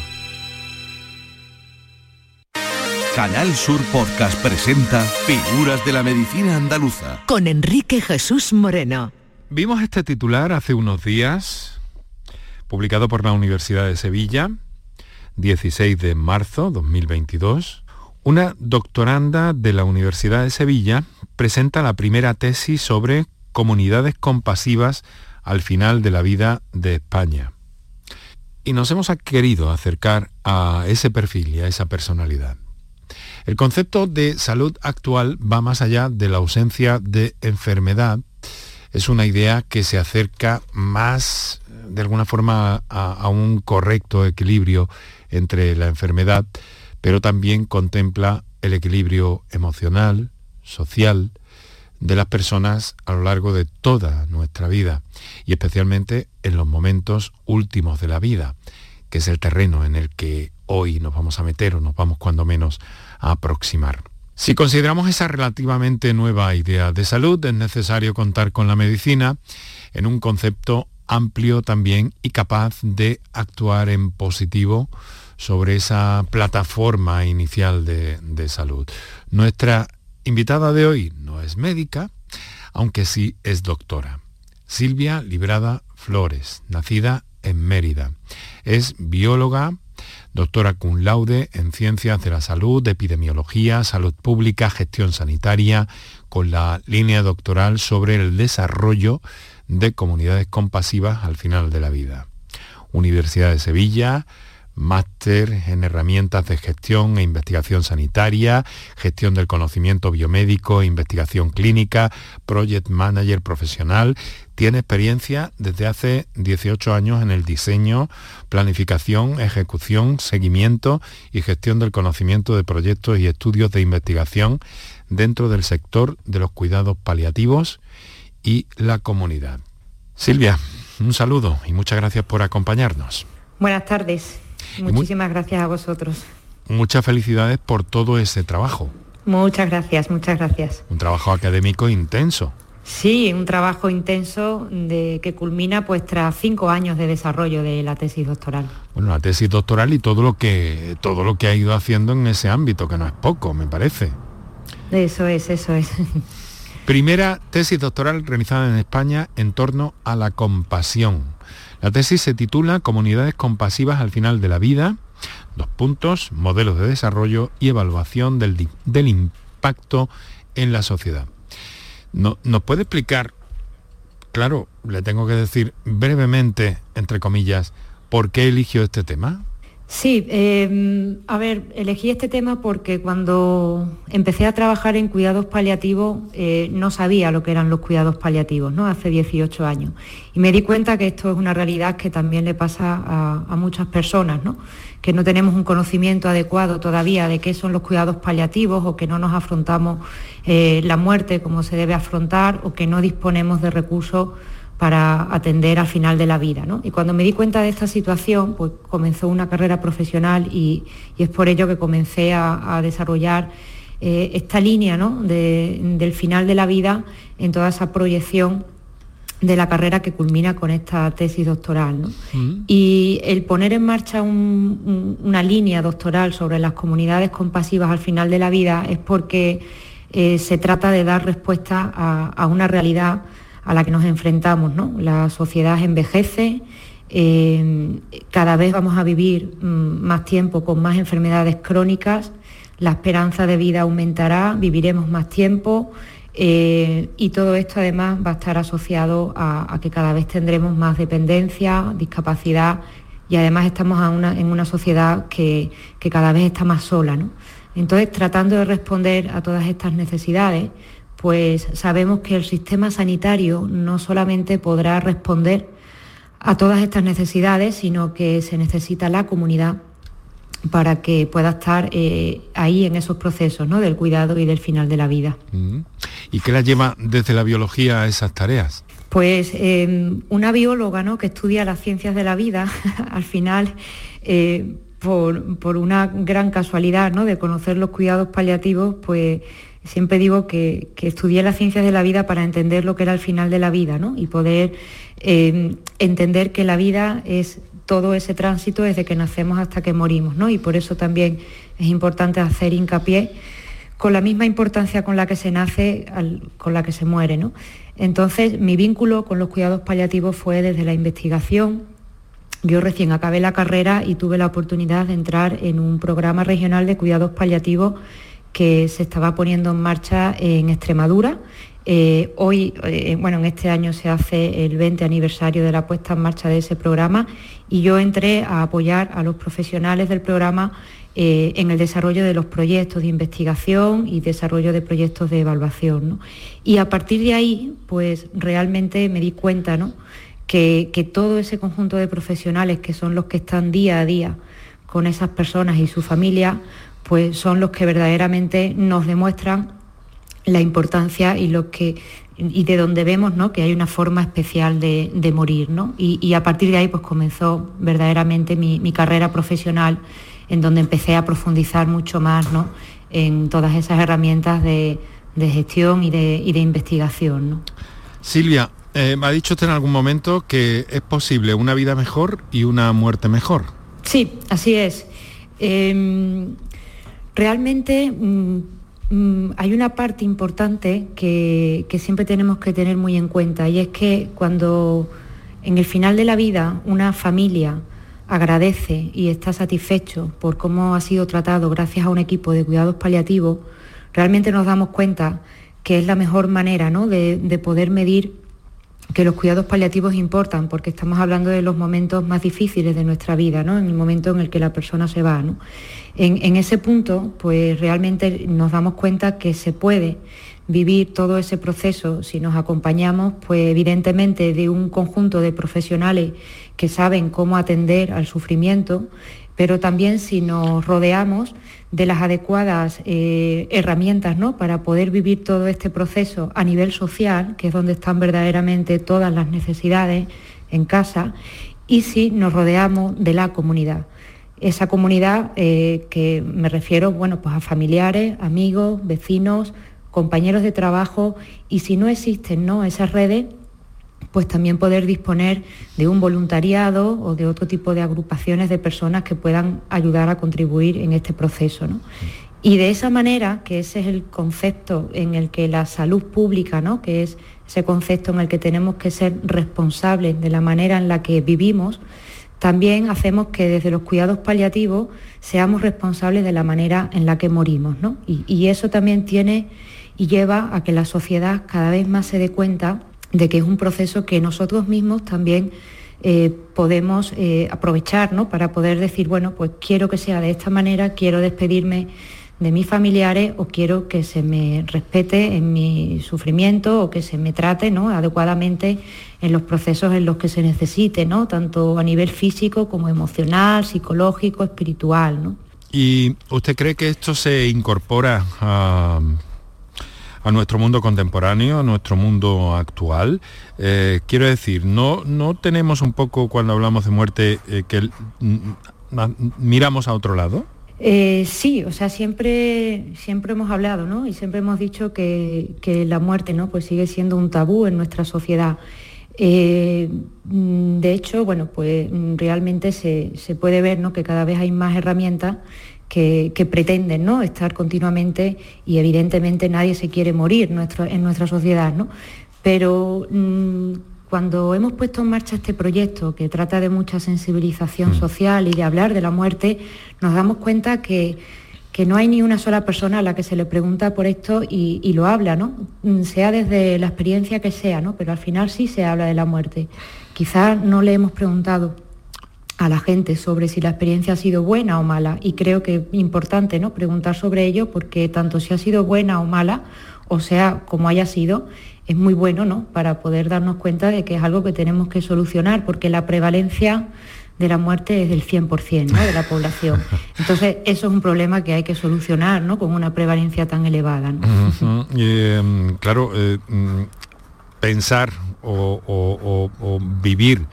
Canal Sur Podcast presenta Figuras de la Medicina Andaluza. Con Enrique Jesús Moreno. Vimos este titular hace unos días publicado por la Universidad de Sevilla, 16 de marzo 2022, una doctoranda de la Universidad de Sevilla presenta la primera tesis sobre comunidades compasivas al final de la vida de España. Y nos hemos querido acercar a ese perfil y a esa personalidad. El concepto de salud actual va más allá de la ausencia de enfermedad. Es una idea que se acerca más, de alguna forma, a, un correcto equilibrio entre la enfermedad, pero también contempla el equilibrio emocional, social, de las personas a lo largo de toda nuestra vida y especialmente en los momentos últimos de la vida, que es el terreno en el que hoy nos vamos a meter o nos vamos cuando menos aproximar. Si consideramos esa relativamente nueva idea de salud, es necesario contar con la medicina en un concepto amplio también y capaz de actuar en positivo sobre esa plataforma inicial de, de salud. Nuestra invitada de hoy no es médica, aunque sí es doctora. Silvia Librada Flores, nacida en Mérida. Es bióloga, doctora cum laude en Ciencias de la Salud, Epidemiología, Salud Pública, Gestión Sanitaria, con la línea doctoral sobre el desarrollo de comunidades compasivas al final de la vida. Universidad de Sevilla, máster en herramientas de gestión e investigación sanitaria, gestión del conocimiento biomédico e investigación clínica, project manager profesional. Tiene experiencia desde hace 18 años en el diseño, planificación, ejecución, seguimiento y gestión del conocimiento de proyectos y estudios de investigación dentro del sector de los cuidados paliativos y la comunidad. Silvia, un saludo y muchas gracias por acompañarnos. Buenas tardes. Muchísimas gracias a vosotros. Muchas felicidades por todo ese trabajo. Muchas gracias, muchas gracias. Un trabajo académico intenso. Sí, un trabajo intenso de, que culmina pues tras cinco años de desarrollo de la tesis doctoral. Bueno, la tesis doctoral y todo lo que todo lo que ha ido haciendo en ese ámbito, que no es poco, me parece. Eso es, eso es. [LAUGHS] Primera tesis doctoral realizada en España en torno a la compasión. La tesis se titula Comunidades compasivas al final de la vida, dos puntos, modelos de desarrollo y evaluación del, del impacto en la sociedad. No, ¿Nos puede explicar, claro, le tengo que decir brevemente, entre comillas, por qué eligió este tema? Sí, eh, a ver, elegí este tema porque cuando empecé a trabajar en cuidados paliativos eh, no sabía lo que eran los cuidados paliativos, ¿no? Hace 18 años. Y me di cuenta que esto es una realidad que también le pasa a, muchas personas, ¿no? Que no tenemos un conocimiento adecuado todavía de qué son los cuidados paliativos o que no nos afrontamos eh, la muerte como se debe afrontar o que no disponemos de recursos para atender al final de la vida. Y cuando me di cuenta de esta situación, pues comenzó una carrera profesional y, es por ello que comencé a, desarrollar eh, esta línea del final de la vida en toda esa proyección de la carrera que culmina con esta tesis doctoral. Mm. Y el poner en marcha una línea doctoral sobre las comunidades compasivas al final de la vida es porque eh, se trata de dar respuesta a una realidad a la que nos enfrentamos. ¿no? La sociedad envejece, eh, cada vez vamos a vivir mm, más tiempo con más enfermedades crónicas, la esperanza de vida aumentará, viviremos más tiempo eh, y todo esto además va a estar asociado a, que cada vez tendremos más dependencia, discapacidad y además estamos en una sociedad que, cada vez está más sola. Entonces, tratando de responder a todas estas necesidades, pues sabemos que el sistema sanitario no solamente podrá responder a todas estas necesidades, sino que se necesita la comunidad para que pueda estar eh, ahí en esos procesos ¿no? del cuidado y del final de la vida. Mm. ¿Y qué la lleva desde la biología a esas tareas? Pues em, una bióloga ¿no? que estudia las ciencias de la vida, [LAUGHS] al final, eh, por, una gran casualidad ¿no? de conocer los cuidados paliativos, pues Siempre digo que, estudié las ciencias de la vida para entender lo que era el final de la vida ¿no? y poder eh, entender que la vida es todo ese tránsito desde que nacemos hasta que morimos. ¿no? Y por eso también es importante hacer hincapié con la misma importancia con la que se nace, con la que se muere. ¿no? Entonces, mi vínculo con los cuidados paliativos fue desde la investigación, yo recién acabé la carrera y tuve la oportunidad de entrar en un programa regional de cuidados paliativos que se estaba poniendo en marcha en Extremadura. Eh, hoy, eh, bueno, en este año se hace el 20 aniversario de la puesta en marcha de ese programa y yo entré a apoyar a los profesionales del programa eh, en el desarrollo de los proyectos de investigación y desarrollo de proyectos de evaluación. Y a partir de ahí, pues realmente me di cuenta que, todo ese conjunto de profesionales que son los que están día a día con esas personas y su familia, pues son los que verdaderamente nos demuestran la importancia y que y de donde vemos ¿no? que hay una forma especial de, morir. ¿no? Y, a partir de ahí pues comenzó verdaderamente mi, carrera profesional en donde empecé a profundizar mucho más ¿no? en todas esas herramientas de, gestión y de, investigación. ¿no? Silvia, eh, me ha dicho usted en algún momento que es posible una vida mejor y una muerte mejor. Sí, así es. Em, realmente mm, mm, hay una parte importante que, siempre tenemos que tener muy en cuenta y es que cuando en el final de la vida una familia agradece y está satisfecho por cómo ha sido tratado gracias a un equipo de cuidados paliativos, realmente nos damos cuenta que es la mejor manera de, poder medir que los cuidados paliativos importan, porque estamos hablando de los momentos más difíciles de nuestra vida, ¿no? en el momento en el que la persona se va. En, ese punto, pues realmente nos damos cuenta que se puede vivir todo ese proceso si nos acompañamos, pues evidentemente de un conjunto de profesionales que saben cómo atender al sufrimiento, pero también si nos rodeamos de las adecuadas eh, herramientas ¿no? para poder vivir todo este proceso a nivel social, que es donde están verdaderamente todas las necesidades en casa, y si nos rodeamos de la comunidad esa comunidad eh, que me refiero bueno, pues a familiares, amigos, vecinos, compañeros de trabajo y si no existen ¿no? esas redes, pues también poder disponer de un voluntariado o de otro tipo de agrupaciones de personas que puedan ayudar a contribuir en este proceso. Y de esa manera, que ese es el concepto en el que la salud pública, ¿no? que es ese concepto en el que tenemos que ser responsables de la manera en la que vivimos, también hacemos que desde los cuidados paliativos seamos responsables de la manera en la que morimos. ¿no? Y, eso también tiene y lleva a que la sociedad cada vez más se dé cuenta de que es un proceso que nosotros mismos también eh, podemos eh, aprovechar ¿no? para poder decir, bueno, pues quiero que sea de esta manera, quiero despedirme de mis familiares o quiero que se me respete en mi sufrimiento o que se me trate ¿no? adecuadamente en los procesos en los que se necesite, ¿no? tanto a nivel físico como emocional, psicológico, espiritual. ¿no? ¿Y usted cree que esto se incorpora a, nuestro mundo contemporáneo, a nuestro mundo actual? Eh, quiero decir, ¿no, ¿no tenemos un poco cuando hablamos de muerte eh, que miramos a otro lado? Eh, sí, o sea, siempre, siempre hemos hablado, ¿no? Y siempre hemos dicho que, la muerte, ¿no? Pues sigue siendo un tabú en nuestra sociedad. Eh, de hecho, bueno, pues realmente se, puede ver ¿no? que cada vez hay más herramientas que, pretenden ¿no? estar continuamente y evidentemente nadie se quiere morir en nuestra sociedad, ¿no? Pero mm, cuando hemos puesto en marcha este proyecto que trata de mucha sensibilización mm. social y de hablar de la muerte, nos damos cuenta que, no hay ni una sola persona a la que se le pregunta por esto y, lo habla, ¿no? Mm, sea desde la experiencia que sea, ¿no? Pero al final sí se habla de la muerte. Quizás no le hemos preguntado a la gente sobre si la experiencia ha sido buena o mala y creo que es importante ¿no? preguntar sobre ello porque tanto si ha sido buena o mala o sea como haya sido es muy bueno ¿no? para poder darnos cuenta de que es algo que tenemos que solucionar, porque la prevalencia de la muerte es del 100% de la población. [LAUGHS] Entonces, eso es un problema que hay que solucionar ¿no? con una prevalencia tan elevada. Em, claro, eh, mm, pensar o, vivir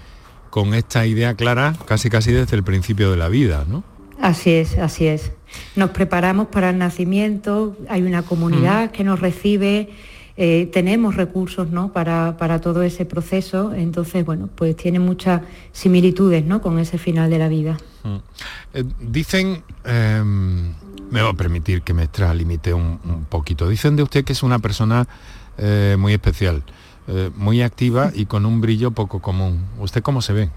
con esta idea clara casi casi desde el principio de la vida, ¿no? Así es, así es. Nos preparamos para el nacimiento, hay una comunidad que nos recibe, eh, tenemos recursos ¿no? para, todo ese proceso, entonces, bueno, pues tiene muchas similitudes ¿no? con ese final de la vida. Mm. Eh, dicen, em, me va a permitir que me extralimite un, un poquito, dicen de usted que es una persona eh, muy especial, muy activa y con un brillo poco común. ¿Usted cómo se ve?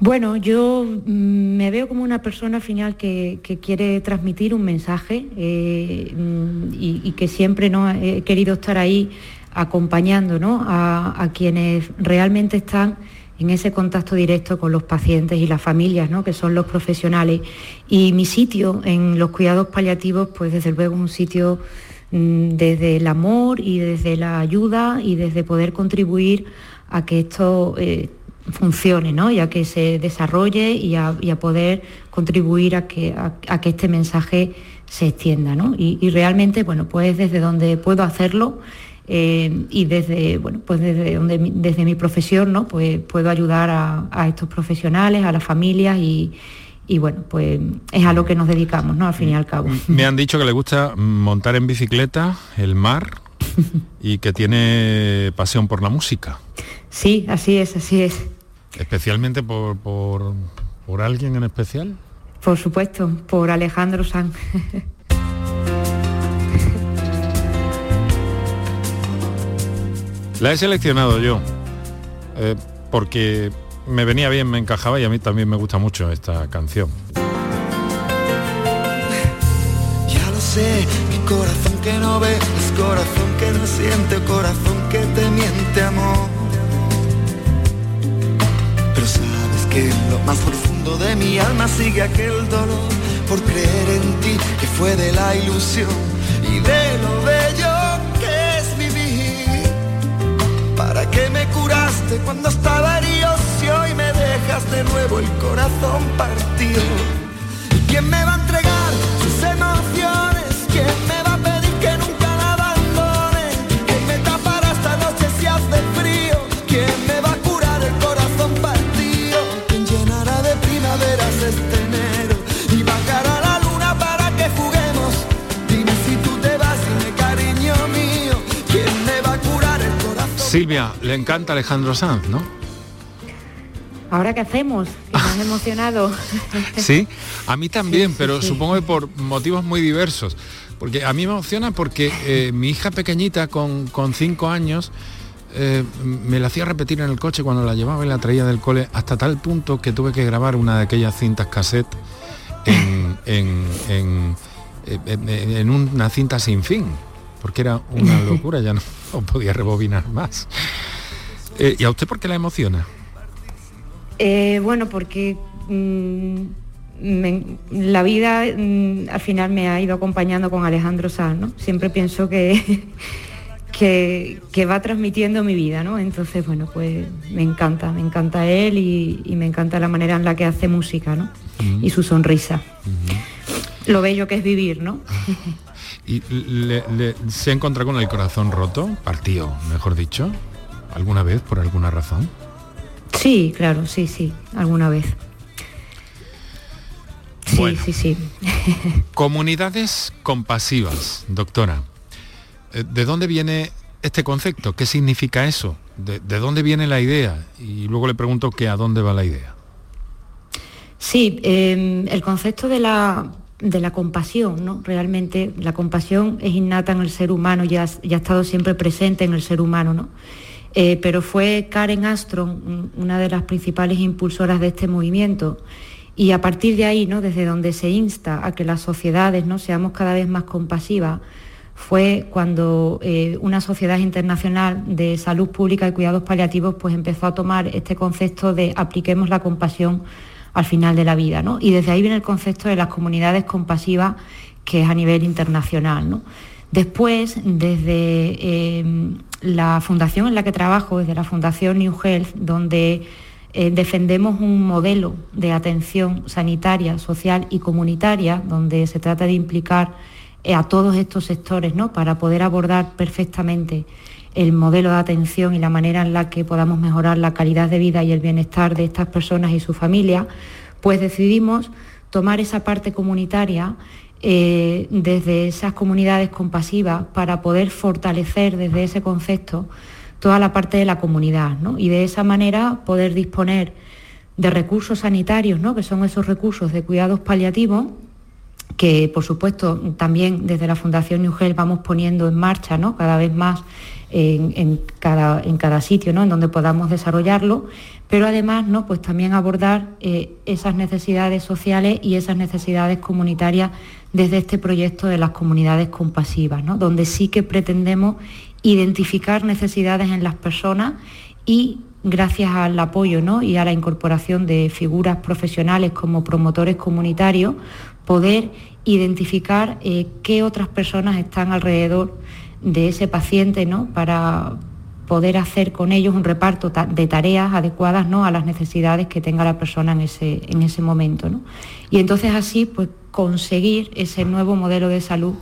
Bueno, yo mm, me veo como una persona final que, quiere transmitir un mensaje eh, mm, y, que siempre ¿no? he querido estar ahí acompañando a, quienes realmente están en ese contacto directo con los pacientes y las familias, ¿no? que son los profesionales. Y mi sitio en los cuidados paliativos, pues desde luego un sitio desde el amor y desde la ayuda y desde poder contribuir a que esto eh, funcione, ¿no? y a que se desarrolle y a, poder contribuir a que, a, que, este mensaje se extienda. ¿no? Y, realmente, bueno, pues desde donde puedo hacerlo eh, y desde, bueno, pues desde, donde, desde mi profesión ¿no? pues puedo ayudar a, estos profesionales, a las familias y, y bueno, pues es a lo que nos dedicamos, ¿no? Al fin y al cabo. Me han dicho que le gusta montar en bicicleta, el mar y que tiene pasión por la música. Sí, así es, así es. ¿Especialmente por, por, alguien en especial? Por supuesto, por Alejandro Sanz. La he seleccionado yo, eh, porque me venía bien, me encajaba y a mí también me gusta mucho esta canción. Ya lo sé, mi corazón que no ve, es corazón que no siente, corazón que te miente, amor. que en lo más profundo de mi alma sigue aquel dolor por creer en ti que fue de la ilusión y de lo bello que es vivir. ¿Para qué me curaste cuando estaba herido de nuevo el corazón partido? ¿Y quién me va a entregar sus emociones? ¿Quién me va a pedir que nunca la abandone? ¿Quién me tapará esta noche si hace frío? ¿Quién me va a curar el corazón partido? este enero y bajar a la luna para que juguemos. Dime si tú te vas, dime cariño mío, ¿quién me va a curar el corazón? Silvia, le encanta Alejandro Sanz, ¿no? ¿Ahora qué hacemos? Que me [LAUGHS] emocionado. [LAUGHS] sí, a mí también, pero supongo que por motivos muy diversos. Porque a mí me emociona porque eh, mi hija pequeñita con, con cinco años eh, me la hacía repetir en el coche cuando la llevaba y la traía del cole hasta tal punto que tuve que grabar una de aquellas cintas cassette en, [LAUGHS] en, en, una cinta sin fin, porque era una locura, ya no, podía rebobinar más. Eh, ¿Y a usted por qué la emociona? Eh, bueno, porque mm, la vida mm, al final me ha ido acompañando con Alejandro Sanz, ¿no? Siempre pienso que [LAUGHS] que, va transmitiendo mi vida, ¿no? Entonces, bueno, pues me encanta, me encanta él y, me encanta la manera en la que hace música, ¿no? Y su sonrisa. Lo bello que es vivir, ¿no? [LAUGHS] ¿Y se encontrado con el corazón roto, partido, mejor dicho, alguna vez por alguna razón? Sí, claro, sí, sí, alguna vez. Sí, sí, sí. [LAUGHS] Comunidades compasivas, doctora. Eh, ¿De dónde viene este concepto? ¿Qué significa eso? ¿De, dónde viene la idea? Y luego le pregunto que a dónde va la idea. Sí, em, el concepto de la, de la compasión, ¿no? Realmente la compasión es innata en el ser humano, ya, ya ha estado siempre presente en el ser humano, ¿no? Eh, pero fue Karen Astron una de las principales impulsoras de este movimiento. Y a partir de ahí, ¿no? desde donde se insta a que las sociedades ¿no? seamos cada vez más compasivas, fue cuando eh, una sociedad internacional de salud pública y cuidados paliativos pues empezó a tomar este concepto de apliquemos la compasión al final de la vida. ¿no? Y desde ahí viene el concepto de las comunidades compasivas que es a nivel internacional. Después, desde eh, la fundación en la que trabajo, desde la Fundación New Health, donde eh, defendemos un modelo de atención sanitaria, social y comunitaria, donde se trata de implicar a todos estos sectores, ¿no? Para poder abordar perfectamente el modelo de atención y la manera en la que podamos mejorar la calidad de vida y el bienestar de estas personas y su familia, pues decidimos tomar esa parte comunitaria eh, desde esas comunidades compasivas para poder fortalecer desde ese concepto toda la parte de la comunidad ¿no? y de esa manera poder disponer de recursos sanitarios, ¿no? que son esos recursos de cuidados paliativos que por supuesto también desde la Fundación New vamos poniendo en marcha ¿no? cada vez más en, cada, en cada, sitio ¿no? en donde podamos desarrollarlo, pero además ¿no? pues también abordar eh, esas necesidades sociales y esas necesidades comunitarias desde este proyecto de las comunidades compasivas, ¿no? donde sí que pretendemos identificar necesidades en las personas y gracias al apoyo ¿no? y a la incorporación de figuras profesionales como promotores comunitarios, poder identificar eh, qué otras personas están alrededor de ese paciente ¿no? para poder hacer con ellos un reparto de tareas adecuadas ¿no? a las necesidades que tenga la persona en ese, en ese momento. Y entonces así pues, conseguir ese nuevo modelo de salud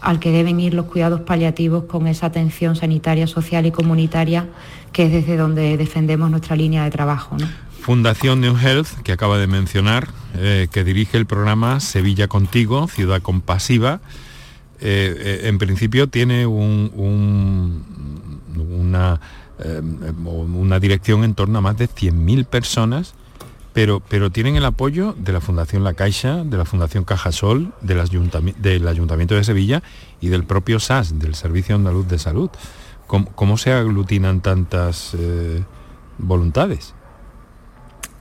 al que deben ir los cuidados paliativos con esa atención sanitaria, social y comunitaria, que es desde donde defendemos nuestra línea de trabajo. Fundación New Health, que acaba de mencionar, eh, que dirige el programa Sevilla Contigo, Ciudad Compasiva. Eh, eh, en principio tiene un, una, una dirección en torno a más de 100.000 personas pero, pero tienen el apoyo de la Fundación La Caixa, de la Fundación Cajasol, del, Ayuntamiento, de Sevilla y del propio SAS, del Servicio Andaluz de Salud. ¿Cómo, se aglutinan tantas eh, voluntades?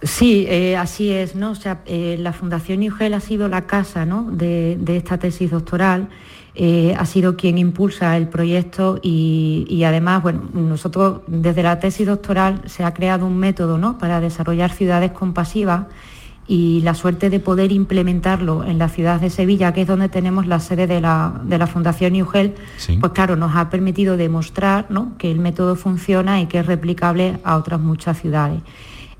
Sí, eh, así es, ¿no? O sea, eh, la Fundación IUGEL ha sido la casa de, de esta tesis doctoral eh, ha sido quien impulsa el proyecto y, además, bueno, nosotros desde la tesis doctoral se ha creado un método ¿no? para desarrollar ciudades compasivas y la suerte de poder implementarlo en la ciudad de Sevilla, que es donde tenemos la sede de la, Fundación IUGEL, pues claro, nos ha permitido demostrar que el método funciona y que es replicable a otras muchas ciudades.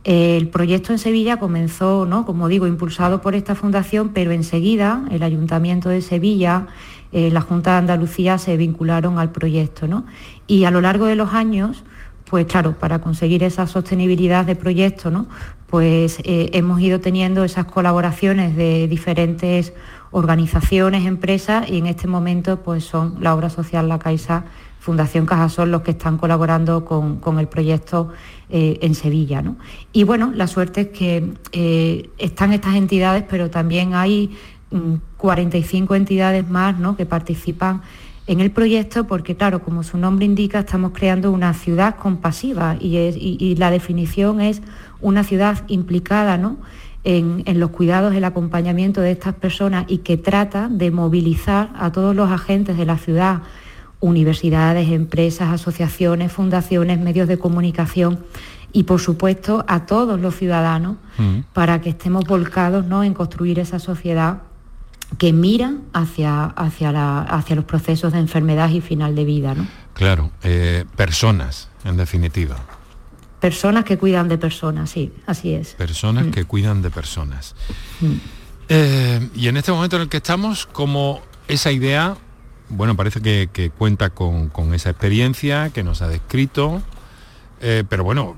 El proyecto en Sevilla comenzó, ¿no? como digo, impulsado por esta fundación, pero enseguida el Ayuntamiento de Sevilla, eh, la Junta de Andalucía se vincularon al proyecto. ¿no? Y a lo largo de los años, pues claro, para conseguir esa sostenibilidad de proyecto, ¿no? pues eh, hemos ido teniendo esas colaboraciones de diferentes organizaciones, empresas y en este momento pues son la obra social La Caixa, Fundación Cajasol los que están colaborando con, el proyecto eh, en Sevilla. ¿no? Y bueno, la suerte es que están estas entidades, pero también hay 45 entidades más que participan en el proyecto porque, claro, como su nombre indica, estamos creando una ciudad compasiva y, la definición es una ciudad implicada en, los cuidados, el acompañamiento de estas personas y que trata de movilizar a todos los agentes de la ciudad, universidades, empresas, asociaciones, fundaciones, medios de comunicación y, por supuesto, a todos los ciudadanos mm. para que estemos volcados en construir esa sociedad que mira hacia, hacia, hacia los procesos de enfermedad y final de vida. ¿no? Claro, eh, personas, en definitiva. Personas que cuidan de personas, sí, así es. Personas mm. que cuidan de personas. Mm. Eh, y en este momento en el que estamos, como esa idea, bueno, parece que, cuenta con, esa experiencia que nos ha descrito, eh, pero bueno,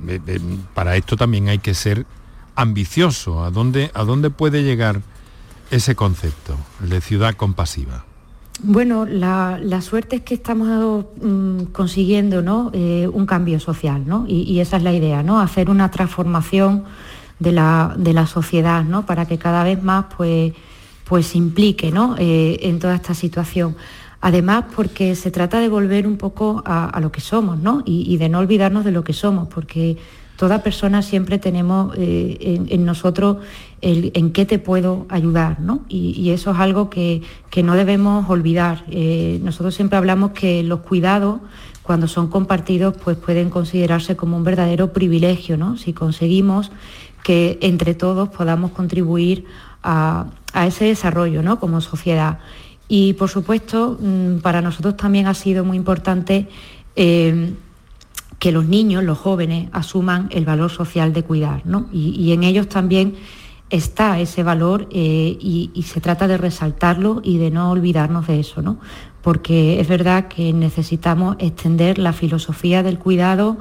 para esto también hay que ser ambicioso. ¿A dónde, a dónde puede llegar ese concepto, de ciudad compasiva? Bueno, la, suerte es que estamos mm, consiguiendo ¿no? Eh, un cambio social, ¿no? Y, esa es la idea, ¿no? Hacer una transformación de la, de la sociedad, ¿no? Para que cada vez más pues, pues se implique ¿no? Eh, en toda esta situación. Además, porque se trata de volver un poco a, lo que somos, ¿no? Y, y, de no olvidarnos de lo que somos, porque toda persona siempre tenemos eh, en, nosotros en qué te puedo ayudar, ¿no? Y, eso es algo que, no debemos olvidar. Eh, nosotros siempre hablamos que los cuidados, cuando son compartidos, pues pueden considerarse como un verdadero privilegio, ¿no? Si conseguimos que entre todos podamos contribuir a, ese desarrollo, ¿no? Como sociedad. Y por supuesto, mm, para nosotros también ha sido muy importante eh, que los niños, los jóvenes, asuman el valor social de cuidar, ¿no? y, en ellos también está ese valor eh, y, se trata de resaltarlo y de no olvidarnos de eso, ¿no? Porque es verdad que necesitamos extender la filosofía del cuidado,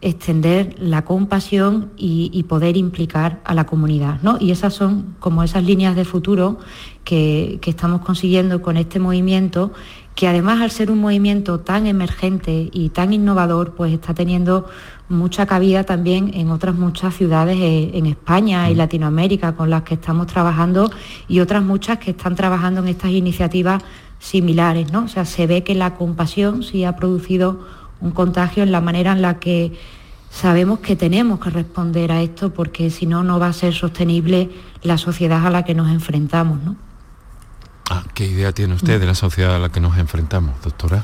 extender la compasión y, poder implicar a la comunidad, ¿no? Y esas son como esas líneas de futuro que, que estamos consiguiendo con este movimiento que además al ser un movimiento tan emergente y tan innovador, pues está teniendo mucha cabida también en otras muchas ciudades eh, en España y mm. Latinoamérica con las que estamos trabajando y otras muchas que están trabajando en estas iniciativas similares, ¿no? O sea, se ve que la compasión sí ha producido un contagio en la manera en la que sabemos que tenemos que responder a esto porque si no, no va a ser sostenible la sociedad a la que nos enfrentamos, ¿no? Ah, ¿Qué idea tiene usted de la sociedad a la que nos enfrentamos, doctora?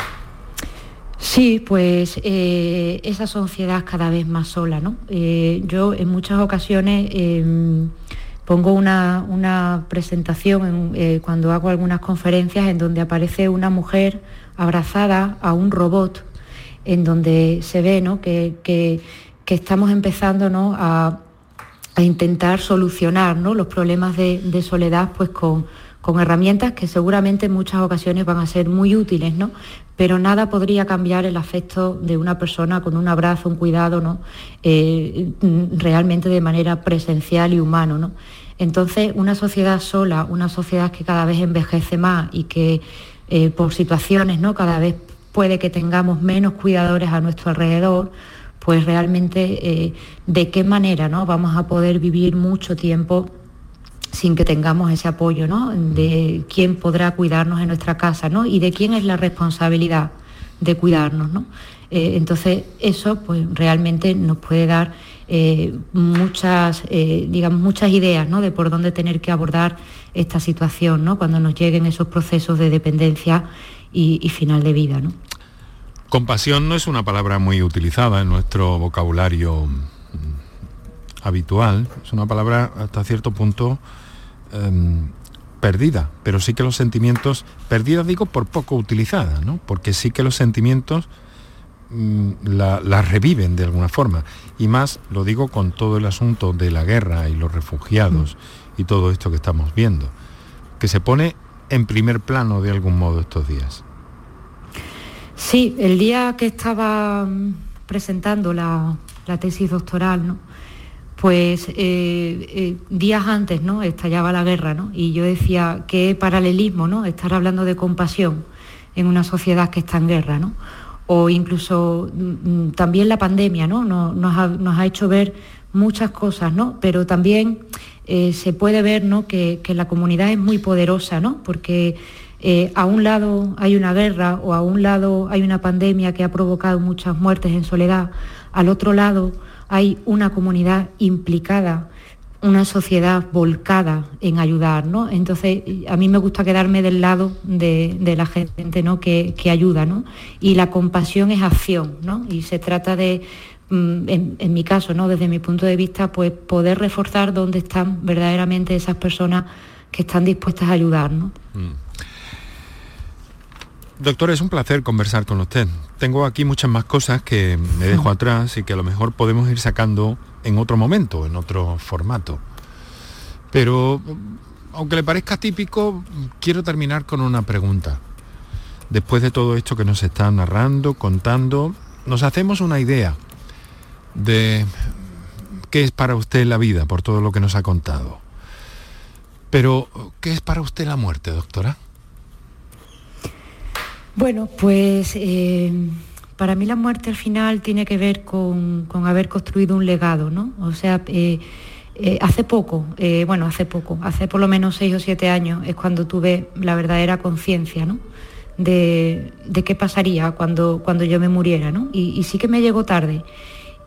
Sí, pues eh, esa sociedad cada vez más sola, ¿no? Eh, yo en muchas ocasiones em, pongo una, presentación eh, cuando hago algunas conferencias en donde aparece una mujer abrazada a un robot, en donde se ve ¿no? que, estamos empezando ¿no? a, intentar solucionar ¿no? los problemas de, de soledad pues con con herramientas que seguramente en muchas ocasiones van a ser muy útiles, ¿no? Pero nada podría cambiar el afecto de una persona con un abrazo, un cuidado, ¿no? Eh, realmente de manera presencial y humano, ¿no? Entonces, una sociedad sola, una sociedad que cada vez envejece más y que eh, por situaciones, ¿no? Cada vez puede que tengamos menos cuidadores a nuestro alrededor, pues realmente eh, de qué manera ¿no? vamos a poder vivir mucho tiempo sin que tengamos ese apoyo, ¿no? De quién podrá cuidarnos en nuestra casa, ¿no? Y de quién es la responsabilidad de cuidarnos, ¿no? Eh, entonces eso pues realmente nos puede dar eh, muchas, eh, digamos, muchas ideas ¿no? de por dónde tener que abordar esta situación ¿no? cuando nos lleguen esos procesos de dependencia y, y final de vida. ¿no? Compasión no es una palabra muy utilizada en nuestro vocabulario habitual, es una palabra hasta cierto punto Em, perdida, pero sí que los sentimientos, perdida digo por poco utilizada, ¿no? porque sí que los sentimientos mm, la, reviven de alguna forma. Y más lo digo con todo el asunto de la guerra y los refugiados y todo esto que estamos viendo, que se pone en primer plano de algún modo estos días. Sí, el día que estaba mm, presentando la, la tesis doctoral, ¿no? Pues eh, eh, días antes ¿no? estallaba la guerra ¿no? y yo decía qué paralelismo ¿no? estar hablando de compasión en una sociedad que está en guerra ¿no? o incluso mm, mm, también la pandemia ¿no? nos, ha, hecho ver muchas cosas ¿no? pero también eh, se puede ver ¿no? que, la comunidad es muy poderosa ¿no? porque a un lado hay una guerra o a un lado hay una pandemia que ha provocado muchas muertes en soledad al otro lado hay una comunidad implicada, una sociedad volcada en ayudar, ¿no? Entonces, a mí me gusta quedarme del lado de, la gente ¿no? que, ayuda, ¿no? Y la compasión es acción, ¿no? Y se trata de, mm, en, mi caso, ¿no? Desde mi punto de vista, pues poder reforzar dónde están verdaderamente esas personas que están dispuestas a ayudar, ¿no? Mm. Doctor, es un placer conversar con usted. Tengo aquí muchas más cosas que me dejo atrás y que a lo mejor podemos ir sacando en otro momento, en otro formato. Pero, aunque le parezca típico, quiero terminar con una pregunta. Después de todo esto que nos está narrando, contando, nos hacemos una idea de qué es para usted la vida, por todo lo que nos ha contado. Pero, ¿qué es para usted la muerte, doctora? Bueno, pues eh, para mí la muerte al final tiene que ver con, haber construido un legado, ¿no? O sea, eh, eh, hace poco, bueno, hace poco, hace por lo menos seis o siete años es cuando tuve la verdadera conciencia, ¿no? De, qué pasaría cuando, cuando yo me muriera, ¿no? Y, sí que me llegó tarde.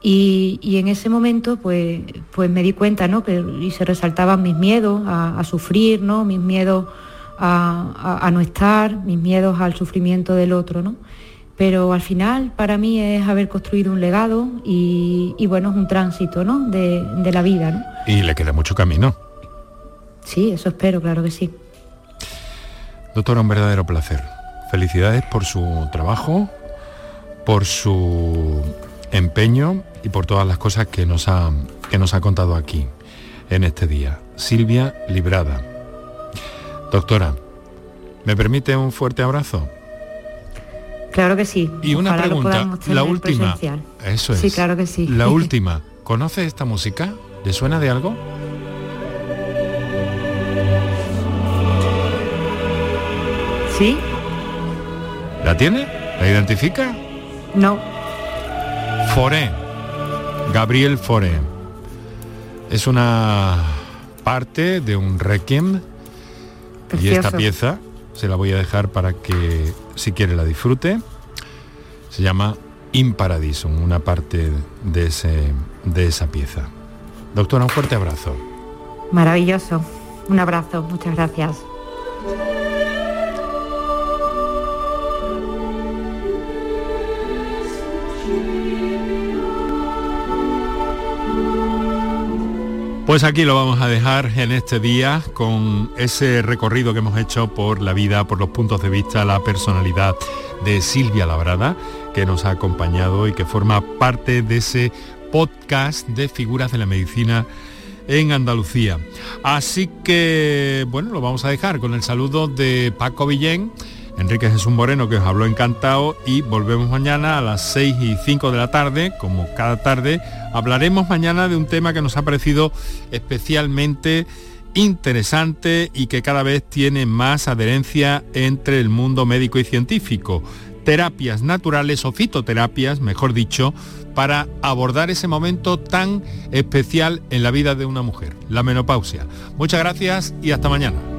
Y, en ese momento, pues, pues me di cuenta, ¿no? Que, y se resaltaban mis miedos a, a sufrir, ¿no? Mis miedos a, no estar, mis miedos al sufrimiento del otro, ¿no? Pero al final para mí es haber construido un legado y, bueno, es un tránsito ¿no? de, la vida. ¿no? Y le queda mucho camino. Sí, eso espero, claro que sí. Doctora, un verdadero placer. Felicidades por su trabajo, por su empeño y por todas las cosas que nos ha, que nos ha contado aquí en este día. Silvia Librada, Doctora, ¿me permite un fuerte abrazo? Claro que sí. Y una pregunta, la última. Eso es. Sí, claro que sí. La [LAUGHS] última. ¿Conoce esta música? ¿Le suena de algo? Sí. ¿La tiene? ¿La identifica? No. Foré. Gabriel Foré. Es una parte de un requiem y esta pieza se la voy a dejar para que si quiere la disfrute. Se llama In Paradisum, una parte de, ese, de esa pieza. Doctora, un fuerte abrazo. Maravilloso. Un abrazo. Muchas gracias. Pues aquí lo vamos a dejar en este día con ese recorrido que hemos hecho por la vida, por los puntos de vista, la personalidad de Silvia Labrada, que nos ha acompañado y que forma parte de ese podcast de figuras de la medicina en Andalucía. Así que, bueno, lo vamos a dejar con el saludo de Paco Villén Enrique Jesús Moreno, que os habló encantado, y volvemos mañana a las 6 y 5 de la tarde, como cada tarde. Hablaremos mañana de un tema que nos ha parecido especialmente interesante y que cada vez tiene más adherencia entre el mundo médico y científico. Terapias naturales o fitoterapias, mejor dicho, para abordar ese momento tan especial en la vida de una mujer, la menopausia. Muchas gracias y hasta mañana.